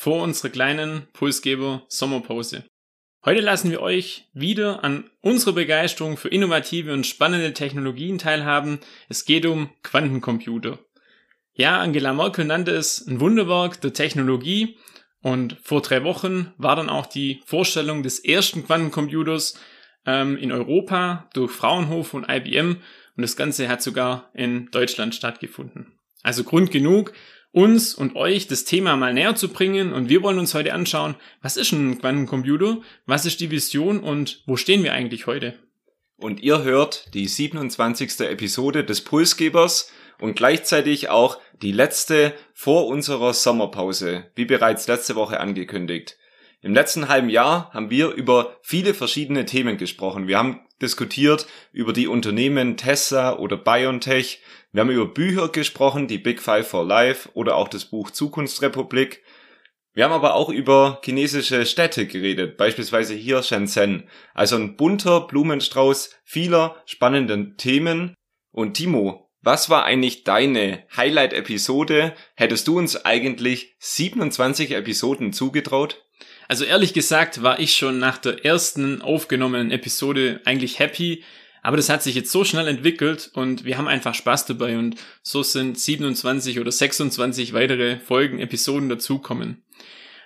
vor unserer kleinen Pulsgeber Sommerpause. Heute lassen wir euch wieder an unserer Begeisterung für innovative und spannende Technologien teilhaben. Es geht um Quantencomputer. Ja, Angela Merkel nannte es ein Wunderwerk der Technologie und vor drei Wochen war dann auch die Vorstellung des ersten Quantencomputers ähm, in Europa durch Fraunhofer und IBM und das Ganze hat sogar in Deutschland stattgefunden. Also Grund genug, uns und euch das Thema mal näher zu bringen und wir wollen uns heute anschauen, was ist ein Quantencomputer, was ist die Vision und wo stehen wir eigentlich heute? Und ihr hört die 27. Episode des Pulsgebers und gleichzeitig auch die letzte vor unserer Sommerpause, wie bereits letzte Woche angekündigt. Im letzten halben Jahr haben wir über viele verschiedene Themen gesprochen. Wir haben diskutiert über die Unternehmen Tesla oder BioNTech. Wir haben über Bücher gesprochen, die Big Five for Life oder auch das Buch Zukunftsrepublik. Wir haben aber auch über chinesische Städte geredet, beispielsweise hier Shenzhen. Also ein bunter Blumenstrauß vieler spannenden Themen. Und Timo, was war eigentlich deine Highlight-Episode? Hättest du uns eigentlich 27 Episoden zugetraut? Also ehrlich gesagt war ich schon nach der ersten aufgenommenen Episode eigentlich happy, aber das hat sich jetzt so schnell entwickelt und wir haben einfach Spaß dabei und so sind 27 oder 26 weitere Folgen, Episoden dazukommen.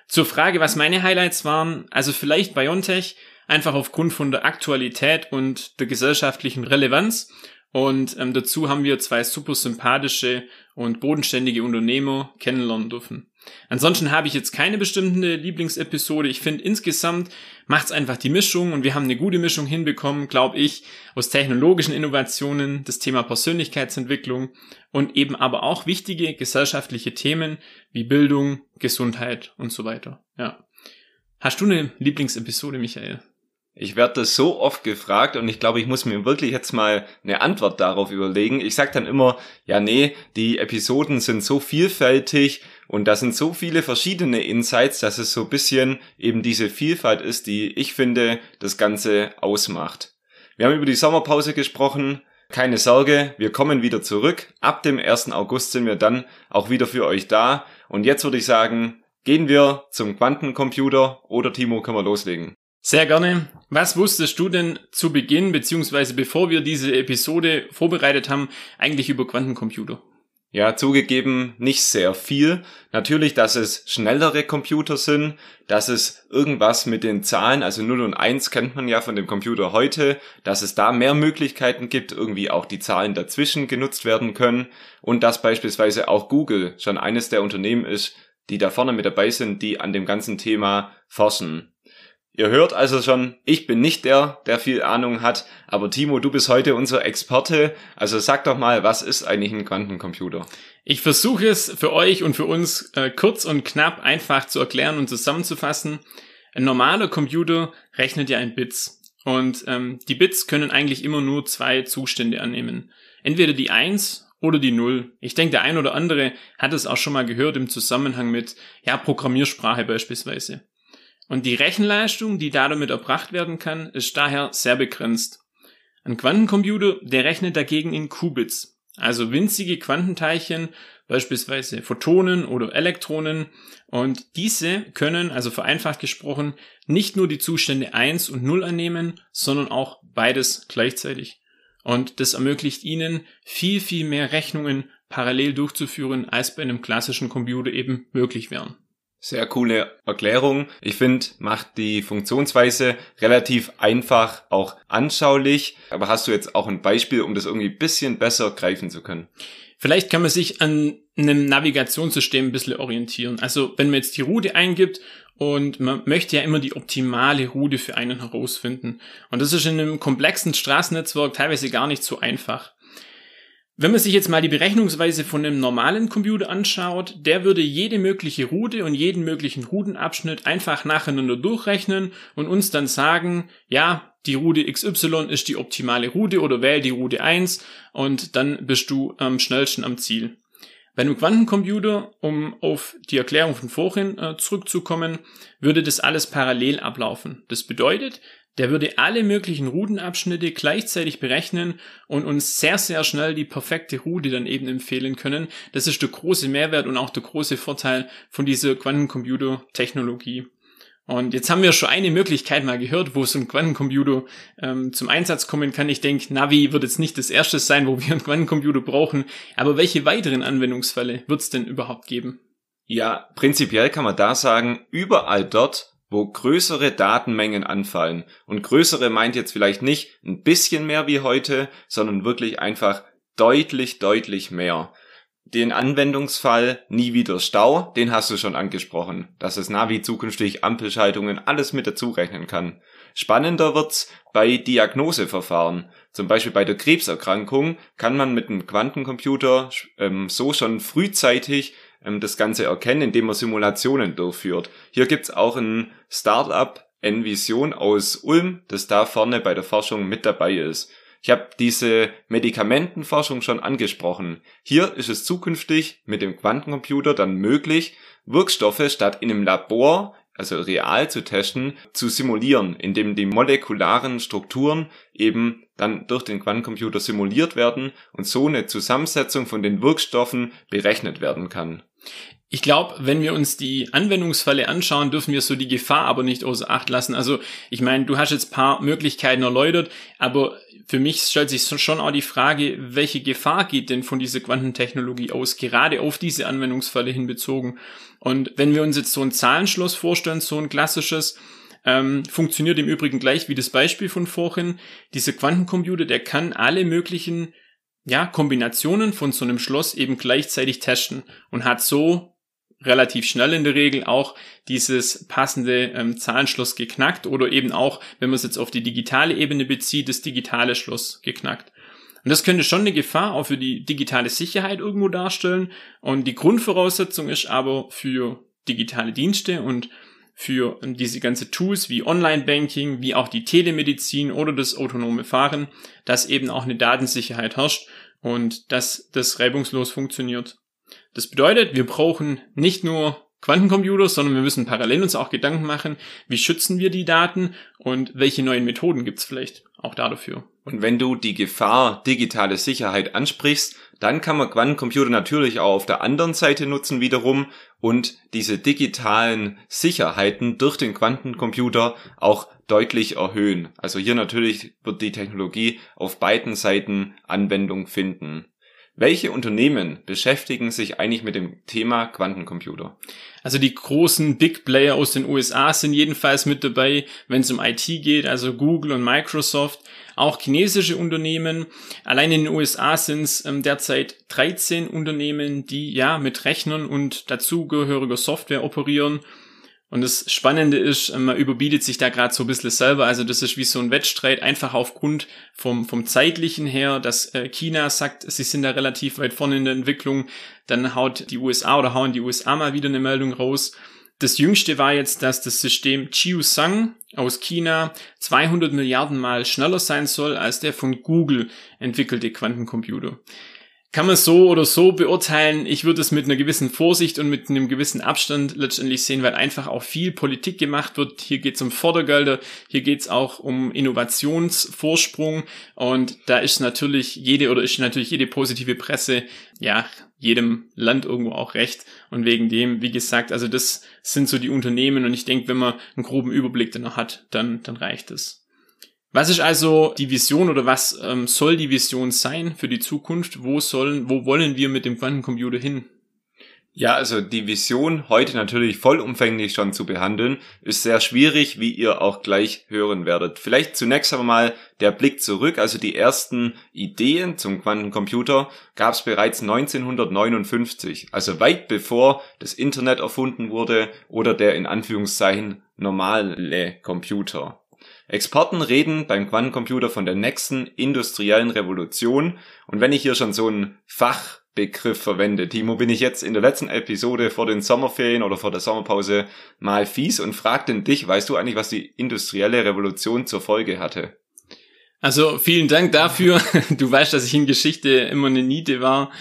Zur Frage, was meine Highlights waren, also vielleicht Biontech, einfach aufgrund von der Aktualität und der gesellschaftlichen Relevanz und ähm, dazu haben wir zwei super sympathische und bodenständige Unternehmer kennenlernen dürfen. Ansonsten habe ich jetzt keine bestimmte Lieblingsepisode. Ich finde insgesamt macht es einfach die Mischung und wir haben eine gute Mischung hinbekommen, glaube ich, aus technologischen Innovationen, das Thema Persönlichkeitsentwicklung und eben aber auch wichtige gesellschaftliche Themen wie Bildung, Gesundheit und so weiter. Ja. Hast du eine Lieblingsepisode, Michael? Ich werde das so oft gefragt und ich glaube, ich muss mir wirklich jetzt mal eine Antwort darauf überlegen. Ich sage dann immer, ja nee, die Episoden sind so vielfältig und da sind so viele verschiedene Insights, dass es so ein bisschen eben diese Vielfalt ist, die ich finde, das Ganze ausmacht. Wir haben über die Sommerpause gesprochen. Keine Sorge, wir kommen wieder zurück. Ab dem 1. August sind wir dann auch wieder für euch da. Und jetzt würde ich sagen, gehen wir zum Quantencomputer oder Timo, können wir loslegen. Sehr gerne. Was wusstest du denn zu Beginn, beziehungsweise bevor wir diese Episode vorbereitet haben, eigentlich über Quantencomputer? Ja, zugegeben nicht sehr viel. Natürlich, dass es schnellere Computer sind, dass es irgendwas mit den Zahlen, also 0 und 1 kennt man ja von dem Computer heute, dass es da mehr Möglichkeiten gibt, irgendwie auch die Zahlen dazwischen genutzt werden können und dass beispielsweise auch Google schon eines der Unternehmen ist, die da vorne mit dabei sind, die an dem ganzen Thema forschen. Ihr hört also schon, ich bin nicht der, der viel Ahnung hat, aber Timo, du bist heute unser Experte. Also sag doch mal, was ist eigentlich ein Quantencomputer? Ich versuche es für euch und für uns äh, kurz und knapp einfach zu erklären und zusammenzufassen. Ein normaler Computer rechnet ja in Bits. Und ähm, die Bits können eigentlich immer nur zwei Zustände annehmen. Entweder die 1 oder die 0. Ich denke, der ein oder andere hat es auch schon mal gehört im Zusammenhang mit ja, Programmiersprache beispielsweise. Und die Rechenleistung, die damit erbracht werden kann, ist daher sehr begrenzt. Ein Quantencomputer, der rechnet dagegen in Qubits, also winzige Quantenteilchen, beispielsweise Photonen oder Elektronen. Und diese können, also vereinfacht gesprochen, nicht nur die Zustände 1 und 0 annehmen, sondern auch beides gleichzeitig. Und das ermöglicht ihnen, viel, viel mehr Rechnungen parallel durchzuführen, als bei einem klassischen Computer eben möglich wären. Sehr coole Erklärung. Ich finde, macht die Funktionsweise relativ einfach, auch anschaulich. Aber hast du jetzt auch ein Beispiel, um das irgendwie bisschen besser greifen zu können? Vielleicht kann man sich an einem Navigationssystem ein bisschen orientieren. Also wenn man jetzt die Route eingibt und man möchte ja immer die optimale Route für einen herausfinden. Und das ist in einem komplexen Straßennetzwerk teilweise gar nicht so einfach. Wenn man sich jetzt mal die Berechnungsweise von einem normalen Computer anschaut, der würde jede mögliche Route und jeden möglichen Routenabschnitt einfach nacheinander durchrechnen und uns dann sagen, ja, die Route XY ist die optimale Route oder wähl die Route 1 und dann bist du am schnellsten am Ziel. Bei einem Quantencomputer, um auf die Erklärung von vorhin äh, zurückzukommen, würde das alles parallel ablaufen. Das bedeutet, der würde alle möglichen Routenabschnitte gleichzeitig berechnen und uns sehr, sehr schnell die perfekte Route dann eben empfehlen können. Das ist der große Mehrwert und auch der große Vorteil von dieser Quantencomputer-Technologie. Und jetzt haben wir schon eine Möglichkeit mal gehört, wo so ein Quantencomputer ähm, zum Einsatz kommen kann. Ich denke, Navi wird jetzt nicht das erste sein, wo wir einen Quantencomputer brauchen. Aber welche weiteren Anwendungsfälle wird es denn überhaupt geben? Ja, prinzipiell kann man da sagen, überall dort, wo größere Datenmengen anfallen. Und größere meint jetzt vielleicht nicht ein bisschen mehr wie heute, sondern wirklich einfach deutlich, deutlich mehr. Den Anwendungsfall nie wieder Stau, den hast du schon angesprochen, dass das Navi zukünftig Ampelschaltungen alles mit dazu rechnen kann. Spannender wird's bei Diagnoseverfahren. Zum Beispiel bei der Krebserkrankung kann man mit einem Quantencomputer ähm, so schon frühzeitig ähm, das Ganze erkennen, indem man Simulationen durchführt. Hier gibt's auch ein Startup Envision aus Ulm, das da vorne bei der Forschung mit dabei ist. Ich habe diese Medikamentenforschung schon angesprochen. Hier ist es zukünftig mit dem Quantencomputer dann möglich, Wirkstoffe statt in einem Labor, also real zu testen, zu simulieren, indem die molekularen Strukturen eben dann durch den Quantencomputer simuliert werden und so eine Zusammensetzung von den Wirkstoffen berechnet werden kann. Ich glaube, wenn wir uns die Anwendungsfälle anschauen, dürfen wir so die Gefahr aber nicht außer Acht lassen. Also ich meine, du hast jetzt paar Möglichkeiten erläutert, aber für mich stellt sich schon auch die Frage, welche Gefahr geht denn von dieser Quantentechnologie aus, gerade auf diese Anwendungsfälle hinbezogen. Und wenn wir uns jetzt so ein Zahlenschloss vorstellen, so ein klassisches, ähm, funktioniert im Übrigen gleich wie das Beispiel von vorhin. Dieser Quantencomputer, der kann alle möglichen ja, Kombinationen von so einem Schloss eben gleichzeitig testen und hat so relativ schnell in der Regel auch dieses passende ähm, Zahlenschloss geknackt oder eben auch, wenn man es jetzt auf die digitale Ebene bezieht, das digitale Schloss geknackt. Und das könnte schon eine Gefahr auch für die digitale Sicherheit irgendwo darstellen. Und die Grundvoraussetzung ist aber für digitale Dienste und für diese ganze Tools wie Online-Banking, wie auch die Telemedizin oder das autonome Fahren, dass eben auch eine Datensicherheit herrscht und dass das reibungslos funktioniert. Das bedeutet, wir brauchen nicht nur Quantencomputer, sondern wir müssen parallel uns auch Gedanken machen, wie schützen wir die Daten und welche neuen Methoden gibt's vielleicht auch dafür. Und wenn du die Gefahr digitale Sicherheit ansprichst, dann kann man Quantencomputer natürlich auch auf der anderen Seite nutzen wiederum und diese digitalen Sicherheiten durch den Quantencomputer auch deutlich erhöhen. Also hier natürlich wird die Technologie auf beiden Seiten Anwendung finden. Welche Unternehmen beschäftigen sich eigentlich mit dem Thema Quantencomputer? Also die großen Big Player aus den USA sind jedenfalls mit dabei, wenn es um IT geht, also Google und Microsoft, auch chinesische Unternehmen. Allein in den USA sind es ähm, derzeit 13 Unternehmen, die ja mit Rechnern und dazugehöriger Software operieren. Und das Spannende ist, äh, man überbietet sich da gerade so ein bisschen selber. Also das ist wie so ein Wettstreit, einfach aufgrund vom, vom zeitlichen her, dass äh, China sagt, sie sind da relativ weit vorne in der Entwicklung. Dann haut die USA oder hauen die USA mal wieder eine Meldung raus. Das jüngste war jetzt, dass das System Chiusang aus China 200 Milliarden Mal schneller sein soll als der von Google entwickelte Quantencomputer kann man so oder so beurteilen. Ich würde es mit einer gewissen Vorsicht und mit einem gewissen Abstand letztendlich sehen, weil einfach auch viel Politik gemacht wird. Hier geht es um Fördergelder, hier geht es auch um Innovationsvorsprung und da ist natürlich jede oder ist natürlich jede positive Presse, ja, jedem Land irgendwo auch recht. Und wegen dem, wie gesagt, also das sind so die Unternehmen und ich denke, wenn man einen groben Überblick danach hat, dann, dann reicht es. Was ist also die Vision oder was ähm, soll die Vision sein für die Zukunft? Wo sollen, wo wollen wir mit dem Quantencomputer hin? Ja, also die Vision heute natürlich vollumfänglich schon zu behandeln, ist sehr schwierig, wie ihr auch gleich hören werdet. Vielleicht zunächst aber mal der Blick zurück, also die ersten Ideen zum Quantencomputer gab es bereits 1959, also weit bevor das Internet erfunden wurde oder der in Anführungszeichen normale Computer. Experten reden beim Quantencomputer von der nächsten industriellen Revolution. Und wenn ich hier schon so einen Fachbegriff verwende, Timo, bin ich jetzt in der letzten Episode vor den Sommerferien oder vor der Sommerpause mal fies und fragte dich, weißt du eigentlich, was die industrielle Revolution zur Folge hatte? Also vielen Dank dafür. Du weißt, dass ich in Geschichte immer eine Niete war.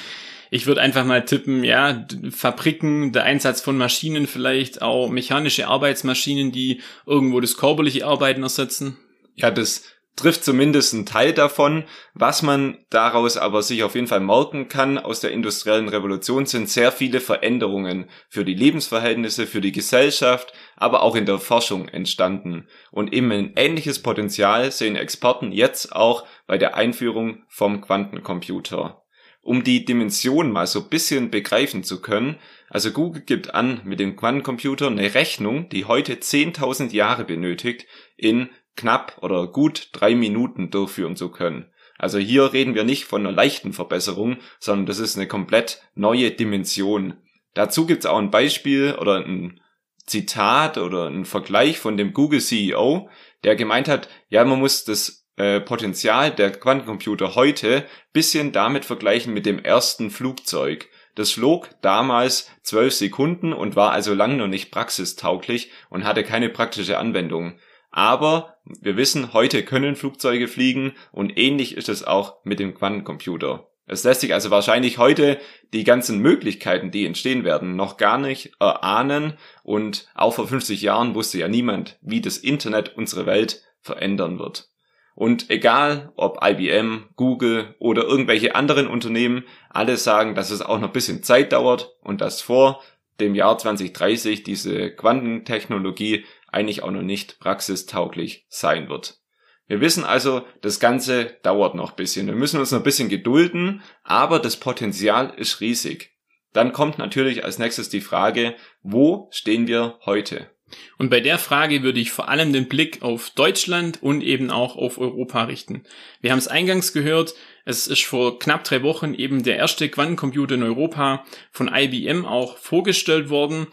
Ich würde einfach mal tippen, ja, Fabriken, der Einsatz von Maschinen vielleicht, auch mechanische Arbeitsmaschinen, die irgendwo das körperliche Arbeiten ersetzen. Ja, das trifft zumindest einen Teil davon. Was man daraus aber sich auf jeden Fall merken kann aus der industriellen Revolution sind sehr viele Veränderungen für die Lebensverhältnisse, für die Gesellschaft, aber auch in der Forschung entstanden. Und eben ein ähnliches Potenzial sehen Experten jetzt auch bei der Einführung vom Quantencomputer um die Dimension mal so bisschen begreifen zu können. Also Google gibt an, mit dem Quantencomputer eine Rechnung, die heute 10.000 Jahre benötigt, in knapp oder gut drei Minuten durchführen zu können. Also hier reden wir nicht von einer leichten Verbesserung, sondern das ist eine komplett neue Dimension. Dazu gibt's auch ein Beispiel oder ein Zitat oder ein Vergleich von dem Google CEO, der gemeint hat, ja, man muss das äh, Potenzial der Quantencomputer heute bisschen damit vergleichen mit dem ersten Flugzeug. Das flog damals zwölf Sekunden und war also lang noch nicht praxistauglich und hatte keine praktische Anwendung. Aber wir wissen, heute können Flugzeuge fliegen und ähnlich ist es auch mit dem Quantencomputer. Es lässt sich also wahrscheinlich heute die ganzen Möglichkeiten, die entstehen werden, noch gar nicht erahnen und auch vor 50 Jahren wusste ja niemand, wie das Internet unsere Welt verändern wird. Und egal ob IBM, Google oder irgendwelche anderen Unternehmen, alle sagen, dass es auch noch ein bisschen Zeit dauert und dass vor dem Jahr 2030 diese Quantentechnologie eigentlich auch noch nicht praxistauglich sein wird. Wir wissen also, das Ganze dauert noch ein bisschen. Wir müssen uns noch ein bisschen gedulden, aber das Potenzial ist riesig. Dann kommt natürlich als nächstes die Frage, wo stehen wir heute? Und bei der Frage würde ich vor allem den Blick auf Deutschland und eben auch auf Europa richten. Wir haben es eingangs gehört, es ist vor knapp drei Wochen eben der erste Quantencomputer in Europa von IBM auch vorgestellt worden.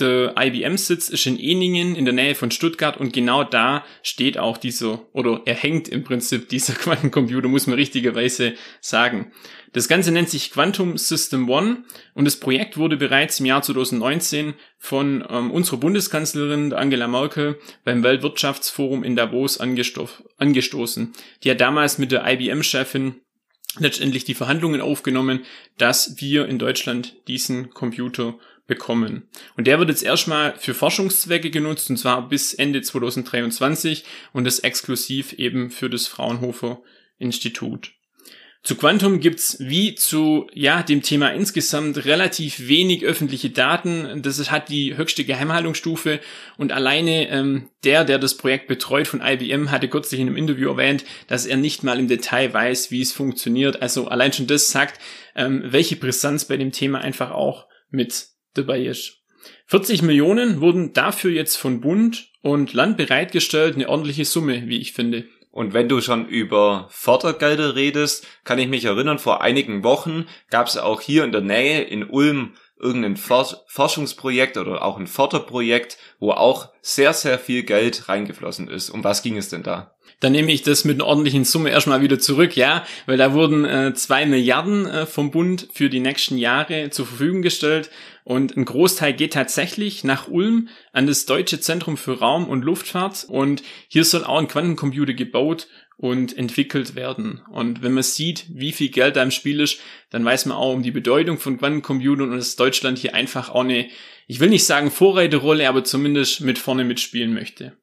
Der IBM-Sitz ist in Eningen in der Nähe von Stuttgart und genau da steht auch dieser, oder er hängt im Prinzip dieser Quantencomputer, muss man richtigerweise sagen. Das Ganze nennt sich Quantum System One und das Projekt wurde bereits im Jahr 2019 von ähm, unserer Bundeskanzlerin Angela Merkel beim Weltwirtschaftsforum in Davos angestoßen. Die hat damals mit der IBM-Chefin letztendlich die Verhandlungen aufgenommen, dass wir in Deutschland diesen Computer bekommen. Und der wird jetzt erstmal für Forschungszwecke genutzt, und zwar bis Ende 2023 und das exklusiv eben für das Fraunhofer Institut. Zu Quantum gibt's wie zu ja dem Thema insgesamt relativ wenig öffentliche Daten. Das hat die höchste Geheimhaltungsstufe und alleine ähm, der, der das Projekt betreut von IBM, hatte kürzlich in einem Interview erwähnt, dass er nicht mal im Detail weiß, wie es funktioniert. Also allein schon das sagt, ähm, welche Brisanz bei dem Thema einfach auch mit dabei ist. 40 Millionen wurden dafür jetzt von Bund und Land bereitgestellt, eine ordentliche Summe, wie ich finde. Und wenn du schon über Fördergelder redest, kann ich mich erinnern, vor einigen Wochen gab es auch hier in der Nähe in Ulm irgendein Forschungsprojekt oder auch ein Förderprojekt, wo auch sehr, sehr viel Geld reingeflossen ist. Um was ging es denn da? dann nehme ich das mit einer ordentlichen Summe erstmal wieder zurück, ja, weil da wurden äh, zwei Milliarden äh, vom Bund für die nächsten Jahre zur Verfügung gestellt und ein Großteil geht tatsächlich nach Ulm an das Deutsche Zentrum für Raum- und Luftfahrt und hier soll auch ein Quantencomputer gebaut und entwickelt werden. Und wenn man sieht, wie viel Geld da im Spiel ist, dann weiß man auch um die Bedeutung von Quantencomputern und dass Deutschland hier einfach auch eine, ich will nicht sagen Vorreiterrolle, aber zumindest mit vorne mitspielen möchte.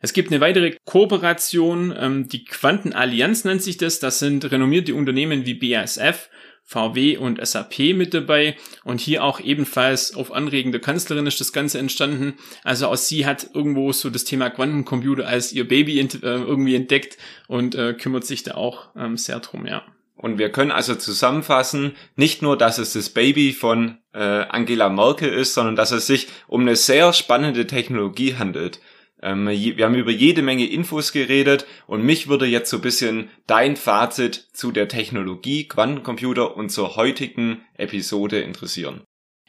Es gibt eine weitere Kooperation, ähm, die Quantenallianz nennt sich das. Das sind renommierte Unternehmen wie BASF, VW und SAP mit dabei und hier auch ebenfalls auf Anregen der Kanzlerin ist das Ganze entstanden. Also auch sie hat irgendwo so das Thema Quantencomputer als ihr Baby ent äh, irgendwie entdeckt und äh, kümmert sich da auch ähm, sehr drum, ja. Und wir können also zusammenfassen, nicht nur, dass es das Baby von äh, Angela Merkel ist, sondern dass es sich um eine sehr spannende Technologie handelt. Ähm, wir haben über jede Menge Infos geredet und mich würde jetzt so ein bisschen dein Fazit zu der Technologie Quantencomputer und zur heutigen Episode interessieren.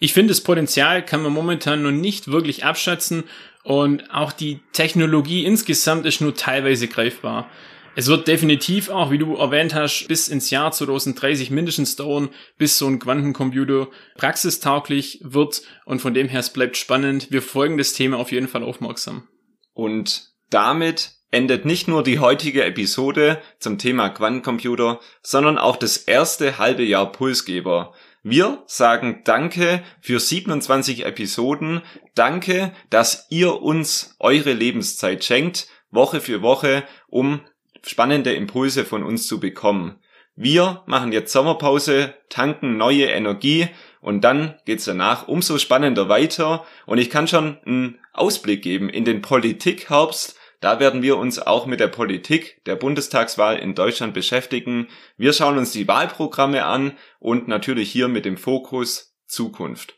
Ich finde, das Potenzial kann man momentan noch nicht wirklich abschätzen Und auch die Technologie insgesamt ist nur teilweise greifbar. Es wird definitiv auch, wie du erwähnt hast, bis ins Jahr 2030 mindestens dauern, bis so ein Quantencomputer praxistauglich wird. Und von dem her, es bleibt spannend. Wir folgen das Thema auf jeden Fall aufmerksam. Und damit endet nicht nur die heutige Episode zum Thema Quantencomputer, sondern auch das erste halbe Jahr Pulsgeber. Wir sagen Danke für 27 Episoden. Danke, dass ihr uns eure Lebenszeit schenkt, Woche für Woche, um spannende Impulse von uns zu bekommen. Wir machen jetzt Sommerpause, tanken neue Energie und dann geht's danach umso spannender weiter. Und ich kann schon einen Ausblick geben in den Politikherbst. Da werden wir uns auch mit der Politik der Bundestagswahl in Deutschland beschäftigen. Wir schauen uns die Wahlprogramme an und natürlich hier mit dem Fokus Zukunft.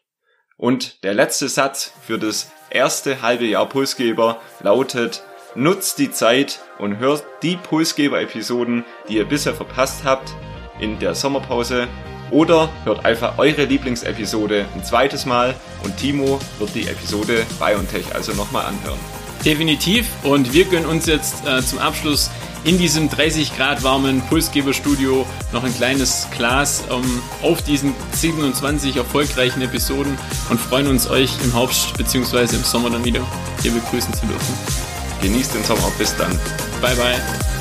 Und der letzte Satz für das erste halbe Jahr Pulsgeber lautet, nutzt die Zeit und hört die Pulsgeber-Episoden, die ihr bisher verpasst habt in der Sommerpause. Oder hört einfach eure Lieblingsepisode ein zweites Mal und Timo wird die Episode BioNTech also nochmal anhören. Definitiv. Und wir gönnen uns jetzt äh, zum Abschluss in diesem 30 Grad warmen Pulsgeberstudio noch ein kleines Glas ähm, auf diesen 27 erfolgreichen Episoden und freuen uns, euch im Herbst bzw. im Sommer dann wieder hier begrüßen zu dürfen. Genießt den Sommer. Bis dann. Bye bye.